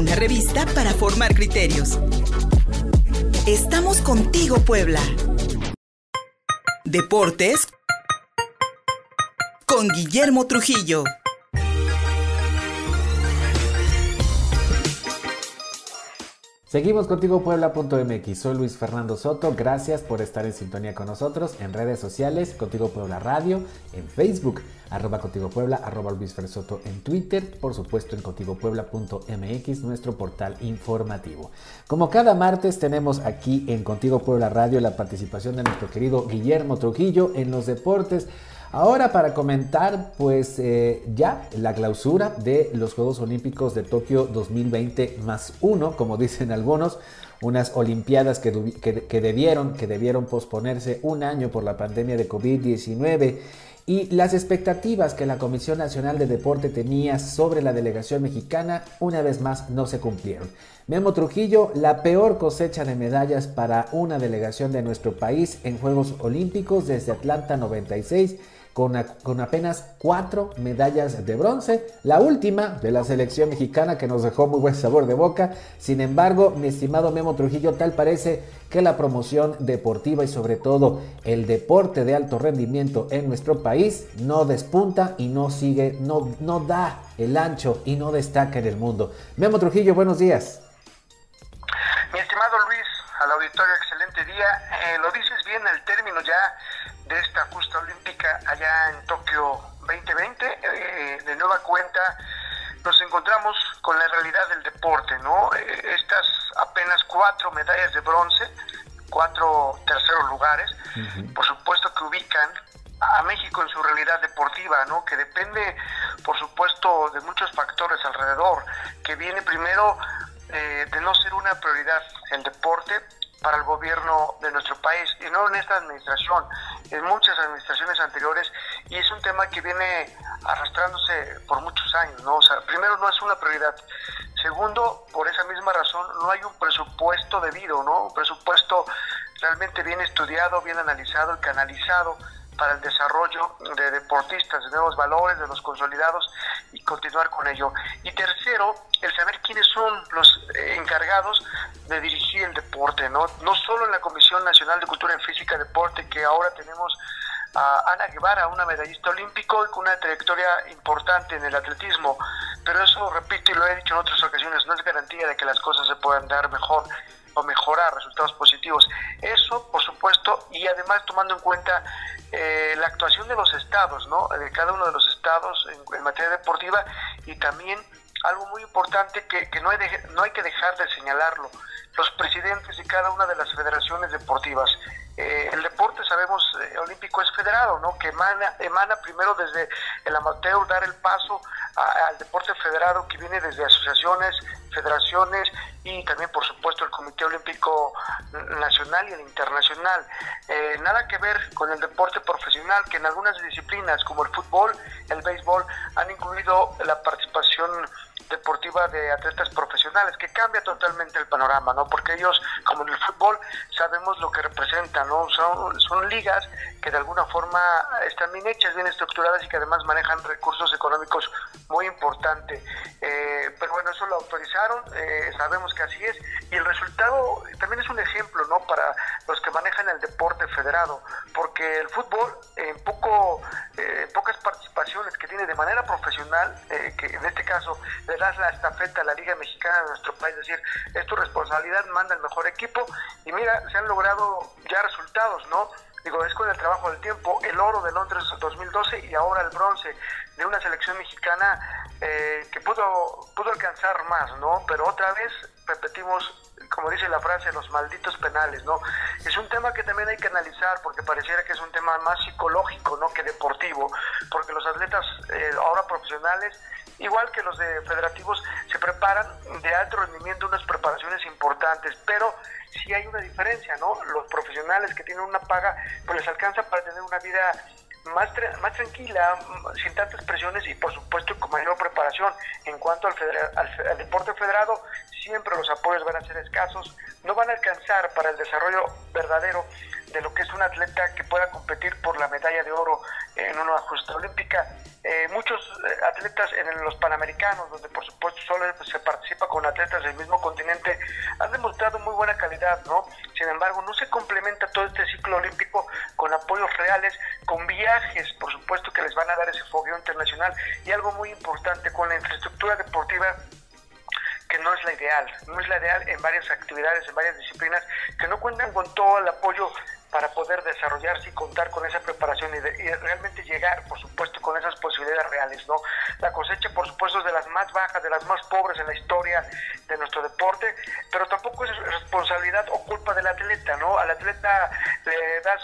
una revista para formar criterios. Estamos contigo, Puebla. Deportes con Guillermo Trujillo. Seguimos contigo Puebla.mx, soy Luis Fernando Soto, gracias por estar en sintonía con nosotros en redes sociales, Contigo Puebla Radio, en Facebook, arroba Contigo Puebla, arroba Luis Fer Soto en Twitter, por supuesto en contigopuebla.mx, nuestro portal informativo. Como cada martes tenemos aquí en Contigo Puebla Radio la participación de nuestro querido Guillermo Trujillo en los deportes. Ahora para comentar pues eh, ya la clausura de los Juegos Olímpicos de Tokio 2020 más uno, como dicen algunos, unas Olimpiadas que, que, debieron, que debieron posponerse un año por la pandemia de COVID-19 y las expectativas que la Comisión Nacional de Deporte tenía sobre la delegación mexicana una vez más no se cumplieron. Memo Trujillo, la peor cosecha de medallas para una delegación de nuestro país en Juegos Olímpicos desde Atlanta 96 con, apenas cuatro medallas de bronce, la última de la selección mexicana que nos dejó muy buen sabor de boca. Sin embargo, mi estimado Memo Trujillo, tal parece que la promoción deportiva y sobre todo el deporte de alto rendimiento en nuestro país no despunta y no sigue, no, no da el ancho y no destaca en el mundo. Memo Trujillo, buenos días. Mi estimado Luis, al auditorio, excelente día. Eh, lo dices bien, el término ya de esta justa olímpica allá en Tokio 2020. Eh, de nueva cuenta nos encontramos con la realidad del deporte, ¿no? Eh, estas apenas cuatro medallas de bronce, cuatro terceros lugares, por supuesto que ubican a México en su realidad deportiva, ¿no? Que depende, por supuesto, de muchos factores alrededor, que viene primero eh, de no ser una prioridad el deporte, para el gobierno de nuestro país y no en esta administración, en muchas administraciones anteriores y es un tema que viene arrastrándose por muchos años, ¿no? O sea, primero no es una prioridad. Segundo, por esa misma razón no hay un presupuesto debido, ¿no? Un presupuesto realmente bien estudiado, bien analizado y canalizado para el desarrollo de deportistas, de nuevos valores, de los consolidados y continuar con ello. Y tercero, el saber quiénes son los eh, encargados de dirigir el deporte, ¿no? No solo en la Comisión Nacional de Cultura en Física y Deporte, que ahora tenemos a Ana Guevara, una medallista olímpico y con una trayectoria importante en el atletismo. Pero eso, repito y lo he dicho en otras ocasiones, no es garantía de que las cosas se puedan dar mejor o mejorar resultados positivos. Eso, por supuesto, y además tomando en cuenta eh, la actuación de los estados, ¿no? De cada uno de los estados en, materia deportiva y también algo muy importante que, no, hay no hay que dejar de señalarlo, los presidentes de cada una de las federaciones deportivas. Eh, el deporte, sabemos, eh, olímpico es federado, ¿no? Que emana, emana primero desde el amateur, dar el paso al deporte federado que viene desde asociaciones, federaciones y también, por supuesto, el Comité Olímpico Nacional y el Internacional. Eh, nada que ver con el deporte profesional, que en algunas disciplinas como el fútbol, el béisbol, han incluido la participación deportiva de atletas profesionales, que cambia totalmente el panorama, ¿no? Porque ellos, como en el fútbol, sabemos lo que representan, ¿no? Son, son ligas que de alguna forma están bien hechas, bien estructuradas y que además manejan recursos económicos muy importantes. Eh, pero bueno, eso lo autorizaron, eh, sabemos que así es, y el resultado también es un ejemplo, ¿no? Para los que manejan el deporte federado, porque el fútbol, en poco, eh, pocas participaciones que tiene de manera profesional, que en este caso le das la estafeta a la Liga Mexicana de nuestro país, es decir, es tu responsabilidad, manda el mejor equipo, y mira, se han logrado ya resultados, ¿no? digo, es con el trabajo del tiempo, el oro de Londres 2012 y ahora el bronce de una selección mexicana eh, que pudo, pudo alcanzar más, ¿no? Pero otra vez repetimos, como dice la frase, los malditos penales, ¿no? Es un tema que también hay que analizar porque pareciera que es un tema más psicológico, ¿no? Que deportivo, porque los atletas eh, ahora profesionales igual que los de federativos, se preparan de alto rendimiento, unas preparaciones importantes, pero sí hay una diferencia, ¿no? Los profesionales que tienen una paga, pues les alcanza para tener una vida más, más tranquila, sin tantas presiones y por supuesto mayor preparación. En cuanto al, al, deporte federado, siempre los apoyos van a ser escasos, no van a alcanzar para el desarrollo verdadero de lo que es un atleta que pueda competir por la medalla de oro en una justa olímpica eh, muchos eh, atletas en los Panamericanos, donde por supuesto solo se participa con atletas del mismo continente, han demostrado muy buena calidad, ¿no? Sin embargo, no se complementa todo este ciclo olímpico con apoyos reales, con viajes, por supuesto que les van a dar ese fogueo internacional y algo muy importante, con la infraestructura deportiva que no es la ideal, no es la ideal en varias actividades, en varias disciplinas, que no cuentan con todo el apoyo para poder desarrollarse y contar con esa preparación y, realmente llegar, por supuesto, con esas posibilidades reales, ¿no? La cosecha, por supuesto, es de las más bajas, de las más pobres en la historia de nuestro deporte, pero tampoco es responsabilidad o culpa del atleta, ¿no? Al atleta le das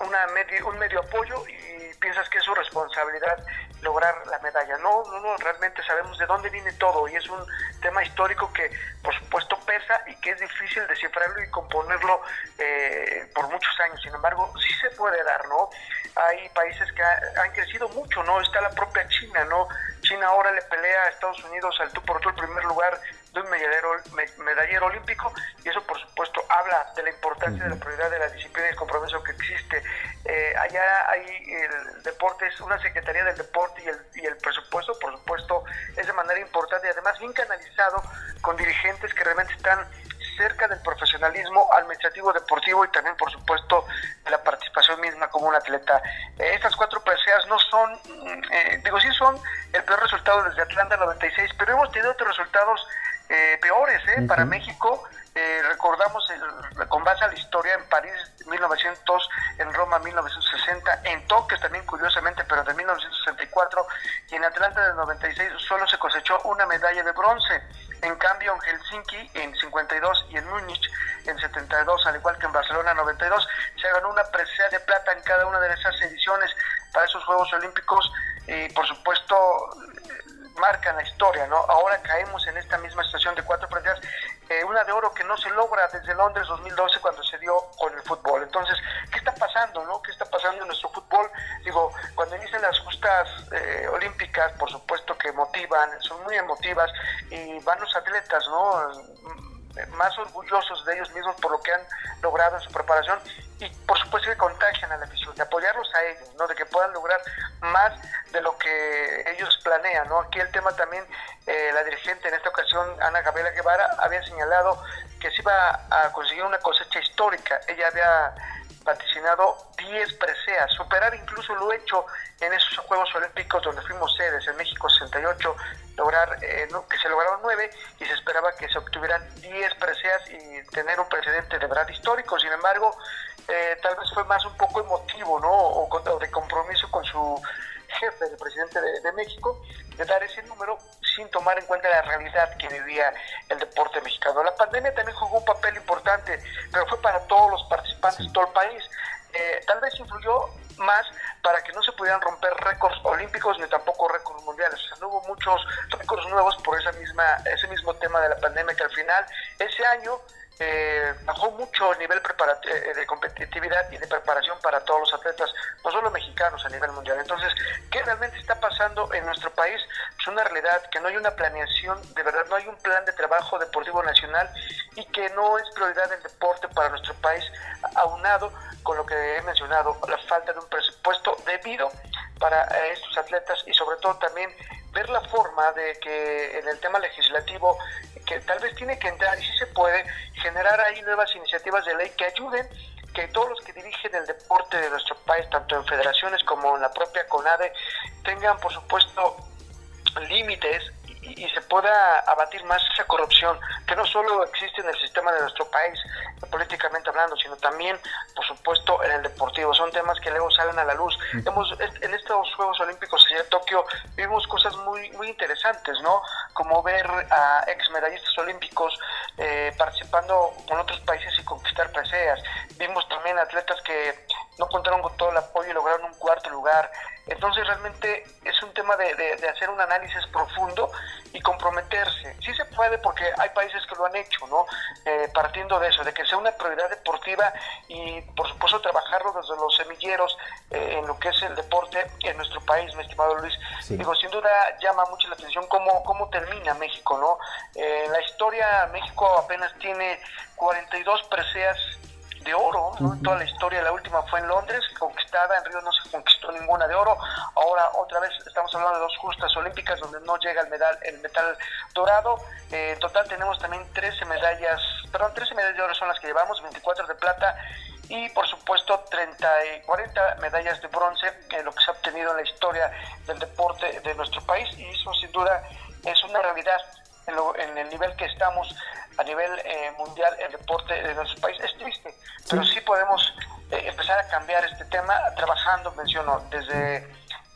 una un medio apoyo y piensas que es su responsabilidad lograr la medalla. No, no, no, realmente sabemos de dónde viene todo y es un tema histórico que, por supuesto, pesa y que es difícil descifrarlo y componerlo eh, por muchos años sin embargo, sí se puede dar, ¿no? Hay países que han crecido mucho, ¿no? Está la propia China, ¿no? China ahora le pelea a Estados Unidos al tú por tú el primer lugar de un medallero, medallero olímpico y eso por supuesto habla de la importancia de la prioridad de la disciplina y el compromiso que existe. Eh, allá hay el deporte, es una Secretaría del Deporte y el, y el presupuesto por supuesto es de manera importante y además bien canalizado con dirigentes que realmente están cerca del profesionalismo administrativo, deportivo y también, por supuesto, de la participación misma como un atleta. Eh, estas cuatro preseas no son, mm, eh, digo, sí son el peor resultado desde Atlanta 96, pero hemos tenido otros resultados eh, peores para México. recordamos con base a la historia en París 1900, en Roma 1960, en Tokio también curiosamente, pero de 1964, y en Atlanta del 96 solo se cosechó una medalla de bronce. En cambio, en Helsinki en 52 y en Múnich en 72, al igual que en Barcelona 92, se ganó una presea de plata en cada una de esas ediciones para esos Juegos Olímpicos y por supuesto marcan la historia, ¿no? Ahora caemos en esta misma situación de cuatro preseas, eh, una de oro que no se logra desde Londres 2012 cuando se dio con el fútbol. Entonces, ¿qué está pasando, no? ¿Qué está pasando en nuestro fútbol? Digo, cuando inician las justas eh, olímpicas, por supuesto que motivan, son muy emotivas y van los atletas, ¿no? Más orgullosos de ellos mismos por lo que han logrado en su preparación y por supuesto que contagian a la afición, de apoyarlos a ellos, ¿no? de que puedan lograr más de lo que ellos planean. ¿no? Aquí el tema también, eh, la dirigente en esta ocasión, Ana Gabriela Guevara, había señalado que se iba a conseguir una cosecha histórica. Ella había vaticinado 10 preseas, superar incluso lo hecho en esos Juegos Olímpicos donde fuimos sedes, en México 68, lograr eh, que se lograron 9 y se esperaba que se obtuvieran 10 preseas y tener un precedente de verdad histórico. Sin embargo, eh, tal vez fue más un poco emotivo, ¿no? O, de compromiso con su jefe, el presidente de, México, de dar ese número sin tomar en cuenta la realidad que vivía el deporte mexicano. La pandemia también jugó un papel importante, pero fue para todos los participantes, de todo el país. Eh, tal vez influyó más para que no se pudieran romper récords olímpicos ni tampoco récords mundiales. O sea, no hubo muchos récords nuevos por esa misma, ese mismo tema de la pandemia que al final ese año eh, bajó mucho el nivel eh, de competitividad y de preparación para todos los atletas, no solo mexicanos a nivel mundial. Entonces, ¿qué realmente está pasando en nuestro país? Es una realidad que no hay una planeación, de verdad no hay un plan de trabajo deportivo nacional y que no es prioridad el deporte para nuestro país, aunado con lo que he mencionado, la falta de un presupuesto debido para eh, estos atletas y sobre todo también ver la forma de que en el tema legislativo que tal vez tiene que entrar y si se puede generar ahí nuevas iniciativas de ley que ayuden que todos los que dirigen el deporte de nuestro país, tanto en federaciones como en la propia CONADE, tengan por supuesto límites y, se pueda abatir más esa corrupción que no solo existe en el sistema de nuestro país, políticamente hablando, sino también, por supuesto, en el deportivo. Son temas que luego salen a la luz. Hemos, en estos Juegos Olímpicos de Tokio vimos cosas muy, muy interesantes, ¿no? Como ver a ex medallistas olímpicos eh, participando con otros países y conquistar preseas. Vimos también atletas que no contaron con todo el apoyo y lograron un cuarto lugar. Entonces realmente es un tema de, de, hacer un análisis profundo y comprometerse. Sí se puede porque hay países que lo han hecho, ¿no? Eh, partiendo de eso, de que sea una prioridad deportiva y por supuesto trabajarlo desde los semilleros eh, en lo que es el deporte en nuestro país, mi estimado Luis. Digo, sin duda llama mucho la atención cómo, cómo termina México, ¿no? Eh, la historia, México apenas tiene 42 preseas de oro en toda la historia. La última fue en Londres, conquistada, en Río no se conquistó ninguna de oro. Ahora otra vez estamos hablando de dos justas olímpicas donde no llega el metal, el metal dorado. Eh, en total tenemos también 13 medallas, perdón, 13 medallas de oro son las que llevamos, 24 de plata y por supuesto 30 y 40 medallas de bronce, que lo que se ha obtenido en la historia del deporte de nuestro país y eso sin duda es una realidad en, el nivel que estamos a nivel eh, mundial el deporte de nuestro país. Es triste, pero sí podemos eh, empezar a cambiar este tema trabajando, menciono, desde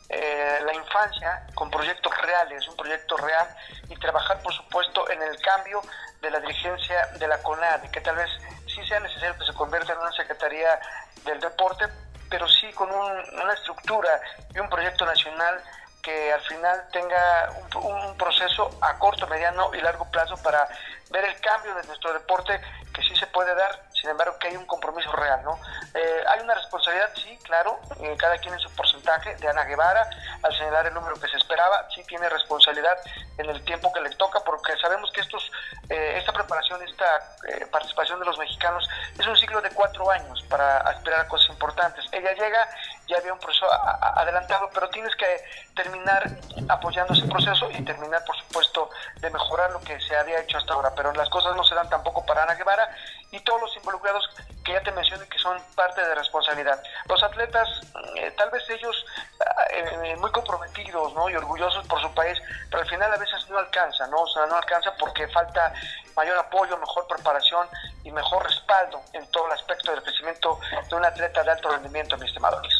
eh, la infancia con proyectos reales, un proyecto real y trabajar por supuesto en el cambio de la dirigencia de la CONAD, que tal vez sí sea necesario que se convierta en una Secretaría del Deporte, pero sí con una estructura y un proyecto nacional que al final tenga un, proceso a corto, mediano y largo plazo para ver el cambio de nuestro deporte que sí se puede dar, sin embargo que hay un compromiso real, ¿no? Eh, hay una responsabilidad, sí, claro, eh, cada quien en su porcentaje, de Ana Guevara, al señalar el número que se esperaba, sí tiene responsabilidad en el tiempo que le toca, porque sabemos que estos, eh, esta preparación, esta participación de los mexicanos es un ciclo de cuatro años para aspirar a cosas importantes. Ella llega, ya había un proceso adelantado, pero tienes que terminar apoyando ese proceso y terminar, por supuesto, de mejorar lo que se había hecho hasta ahora. Pero las cosas no se dan tampoco para Ana Guevara y todos los involucrados que ya te mencioné que son parte de responsabilidad. Los atletas, eh, tal vez ellos eh, eh, muy comprometidos ¿no? y orgullosos por su país, pero al final a veces no alcanza, ¿no? O sea, no alcanza porque falta mayor apoyo, mejor preparación y mejor respaldo en todo el aspecto del crecimiento de un atleta de alto rendimiento, mi estimado Luis.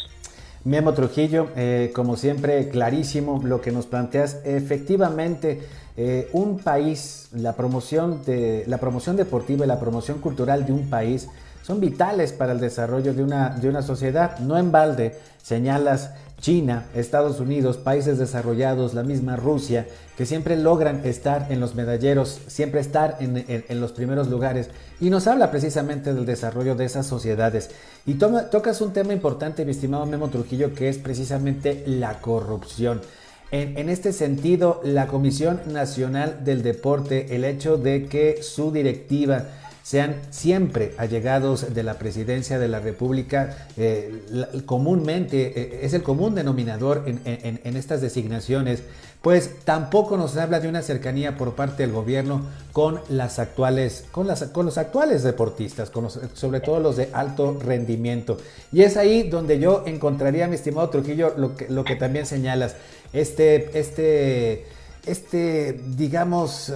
Memo Trujillo, como siempre, clarísimo lo que nos planteas. Efectivamente, un país, la promoción, de, la promoción deportiva y la promoción cultural de un país son vitales para el desarrollo de una, de una sociedad. No en balde señalas China, Estados Unidos, países desarrollados, la misma Rusia, que siempre logran estar en los medalleros, siempre estar en, los primeros lugares. Y nos habla precisamente del desarrollo de esas sociedades. Y tocas un tema importante, mi estimado Memo Trujillo, que es precisamente la corrupción. En, en, este sentido, la Comisión Nacional del Deporte, el hecho de que su directiva sean siempre allegados de la presidencia de la República, eh, comúnmente eh, es el común denominador en, estas designaciones, pues tampoco nos habla de una cercanía por parte del gobierno con las actuales, con, los actuales deportistas, sobre todo los de alto rendimiento. Y es ahí donde yo encontraría, mi estimado Trujillo, lo que, lo que también señalas, este, este, este, digamos,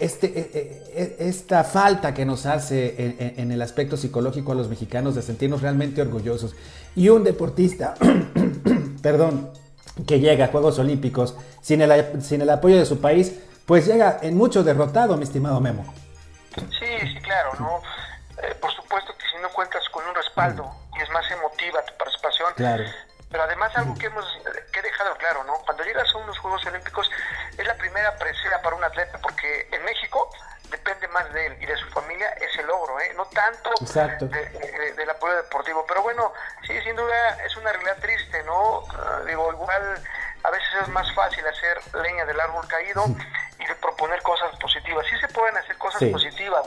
este, e, e, e, esta falta que nos hace en, el aspecto psicológico a los mexicanos de sentirnos realmente orgullosos. Y un deportista, perdón, que llega a Juegos Olímpicos sin el, sin el apoyo de su país, pues llega en mucho derrotado, mi estimado Memo. Sí, sí, claro, ¿no? Eh, por supuesto que si no cuentas con un respaldo y es más emotiva tu participación, claro. Pero además algo que hemos que he dejado claro, ¿no? Cuando llegas a unos Juegos Olímpicos es la primera presea para un atleta porque en México depende más de él y de su familia ese logro, ¿eh? no tanto del apoyo deportivo. Pero bueno, sí, sin duda es una realidad triste, ¿no? Ah, digo, igual a veces es más fácil hacer leña del árbol caído y de proponer cosas positivas. Sí se pueden hacer cosas positivas,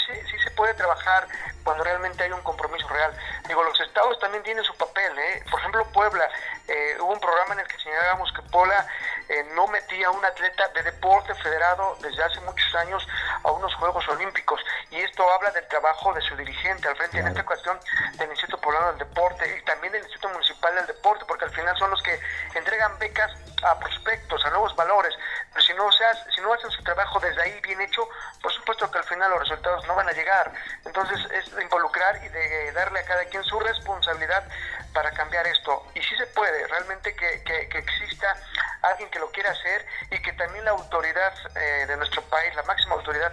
sí, se puede trabajar cuando realmente hay un compromiso real. Digo, los estados también tienen su papel, ¿eh? Por ejemplo, Puebla, eh, hubo un programa en el que señalábamos que Puebla eh, no metía a un atleta de deporte federado desde hace muchos años a unos Juegos Olímpicos. Y esto habla del trabajo de su dirigente al frente, en esta cuestión del Instituto Poblano del Deporte y también del Instituto Municipal del Deporte, porque al final son los que entregan becas a prospectos, a nuevos valores. Pero si no, seas, si no hacen su trabajo desde ahí bien hecho, por supuesto que al final los resultados no van a llegar. Entonces es de involucrar y de darle a cada quien su responsabilidad para cambiar esto. Y sí se puede, realmente que, que, exista alguien que lo quiera hacer y que también la autoridad eh, de nuestro país, la máxima autoridad,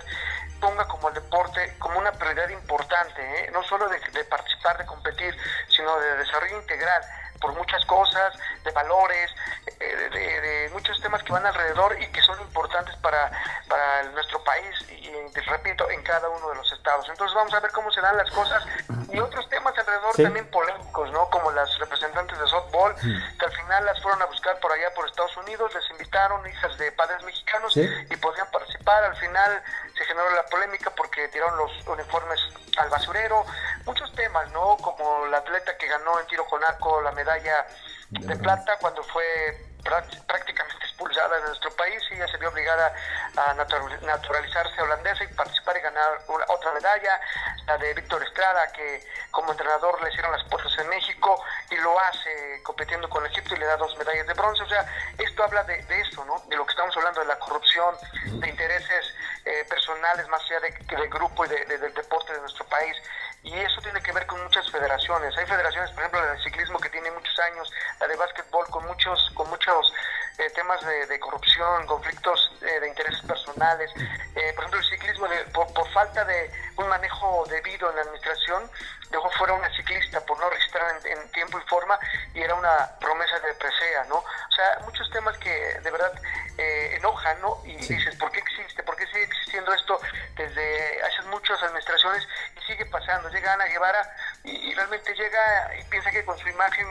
ponga como el deporte como una prioridad importante, ¿eh? no solo de, de participar, de competir, sino de desarrollo integral por muchas cosas, de valores, eh, de, muchos temas que van alrededor y que son importantes para, para nuestro país y, repito, en cada uno de los estados. Entonces vamos a ver cómo se dan las cosas y otros temas alrededor también polémicos, ¿no? Como las representantes de softball, que al final las fueron a buscar por allá por Estados Unidos, les invitaron hijas de padres mexicanos y podían participar. Al final se generó la polémica porque tiraron los uniformes al basurero, muchos temas, ¿no? Como la atleta que ganó en tiro con arco la medalla de plata cuando fue prácticamente expulsada de nuestro país y ella se vio obligada a naturalizarse holandesa y participar y ganar otra medalla, la de Víctor Estrada, que como entrenador le hicieron las puertas en México y lo hace compitiendo con Egipto y le da dos medallas de bronce. O sea, esto habla de, eso, ¿no? De lo que estamos hablando, de la corrupción, de intereses eh, personales más allá de, grupo y del deporte de nuestro país y eso tiene que ver con muchas federaciones. Hay federaciones, por ejemplo, la de ciclismo que tiene muchos años, la de básquetbol con muchos, con muchos eh, temas de, corrupción, conflictos eh, de intereses personales. Eh, por ejemplo, el ciclismo, por, falta de un manejo debido en la administración, dejó fuera una ciclista por no registrar en, tiempo y forma y era una promesa de presea, ¿no? O sea, muchos temas que de verdad enojan, ¿no? Y dices, pasando? Llega Ana Guevara y realmente llega y piensa que con su imagen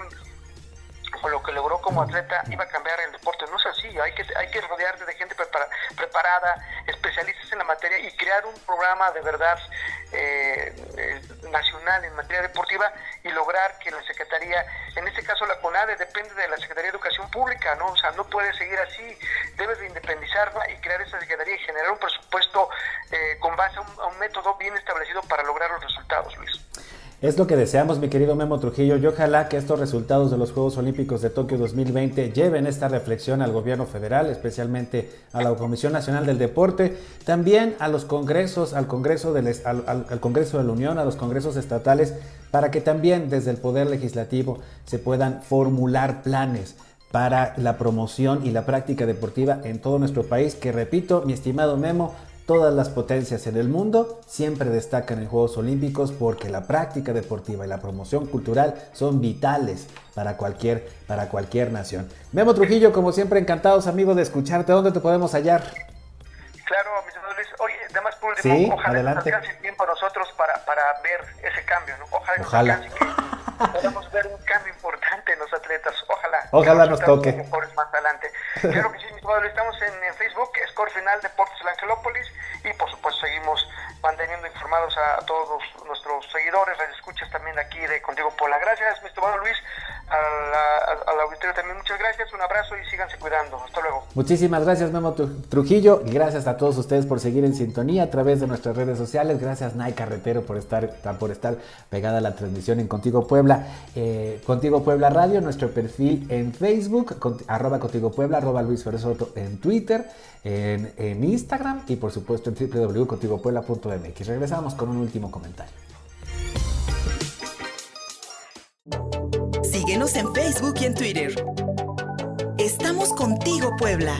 o lo que logró como atleta iba a cambiar el deporte. No es así, hay que, hay que rodearse de gente preparada, especialistas en la materia y crear un programa de verdad eh, eh, nacional en materia deportiva y lograr que la Secretaría, en este caso la CONADE, depende de la Secretaría de Educación Pública, ¿no? O sea, no puede seguir así, debes de independizarla y crear esa Secretaría y generar un presupuesto eh, con base a un método bien establecido para lograr los resultados, Luis. Es lo que deseamos, mi querido Memo Trujillo, y ojalá que estos resultados de los Juegos Olímpicos de Tokio 2020 lleven esta reflexión al gobierno federal, especialmente a la Comisión Nacional del Deporte, también a los congresos, al Congreso, del, al, Congreso de la Unión, a los congresos estatales, para que también desde el Poder Legislativo se puedan formular planes para la promoción y la práctica deportiva en todo nuestro país, que repito, mi estimado Memo, Todas las potencias en el mundo siempre destacan en Juegos Olímpicos porque la práctica deportiva y la promoción cultural son vitales para cualquier, para cualquier nación. Memo Trujillo, como siempre, encantados amigos de escucharte. ¿Dónde te podemos hallar? Claro, mis amigos Luis. Oye, además por último, sí, ojalá adelante. nos alcance tiempo a nosotros para, para ver ese cambio, ¿no? Ojalá, ojalá. Que podamos ver un cambio importante en los atletas. Ojalá. Ojalá nos toque. Más adelante. Claro que sí, mis amigos, estamos en, en Facebook, Score Final Deportes El Angelópolis y por supuesto seguimos manteniendo informados a todos nuestros seguidores, las escuchas también aquí de Contigo Pola. Gracias, mi estimado Luis, al auditorio también muchas gracias, un abrazo y síganse cuidando. Hasta luego. Muchísimas gracias, Memo Trujillo, gracias a todos ustedes por seguir en sintonía a través de nuestras redes sociales. Gracias, Nay Carretero, por estar, por estar pegada a la transmisión en Contigo Puebla, eh, Contigo Puebla Radio, nuestro perfil en Facebook, arroba Contigo Puebla, arroba Luis Soto en Twitter, en, en Instagram y por supuesto en Regresamos con un último comentario. Síguenos en Facebook y en Twitter. Estamos contigo, Puebla.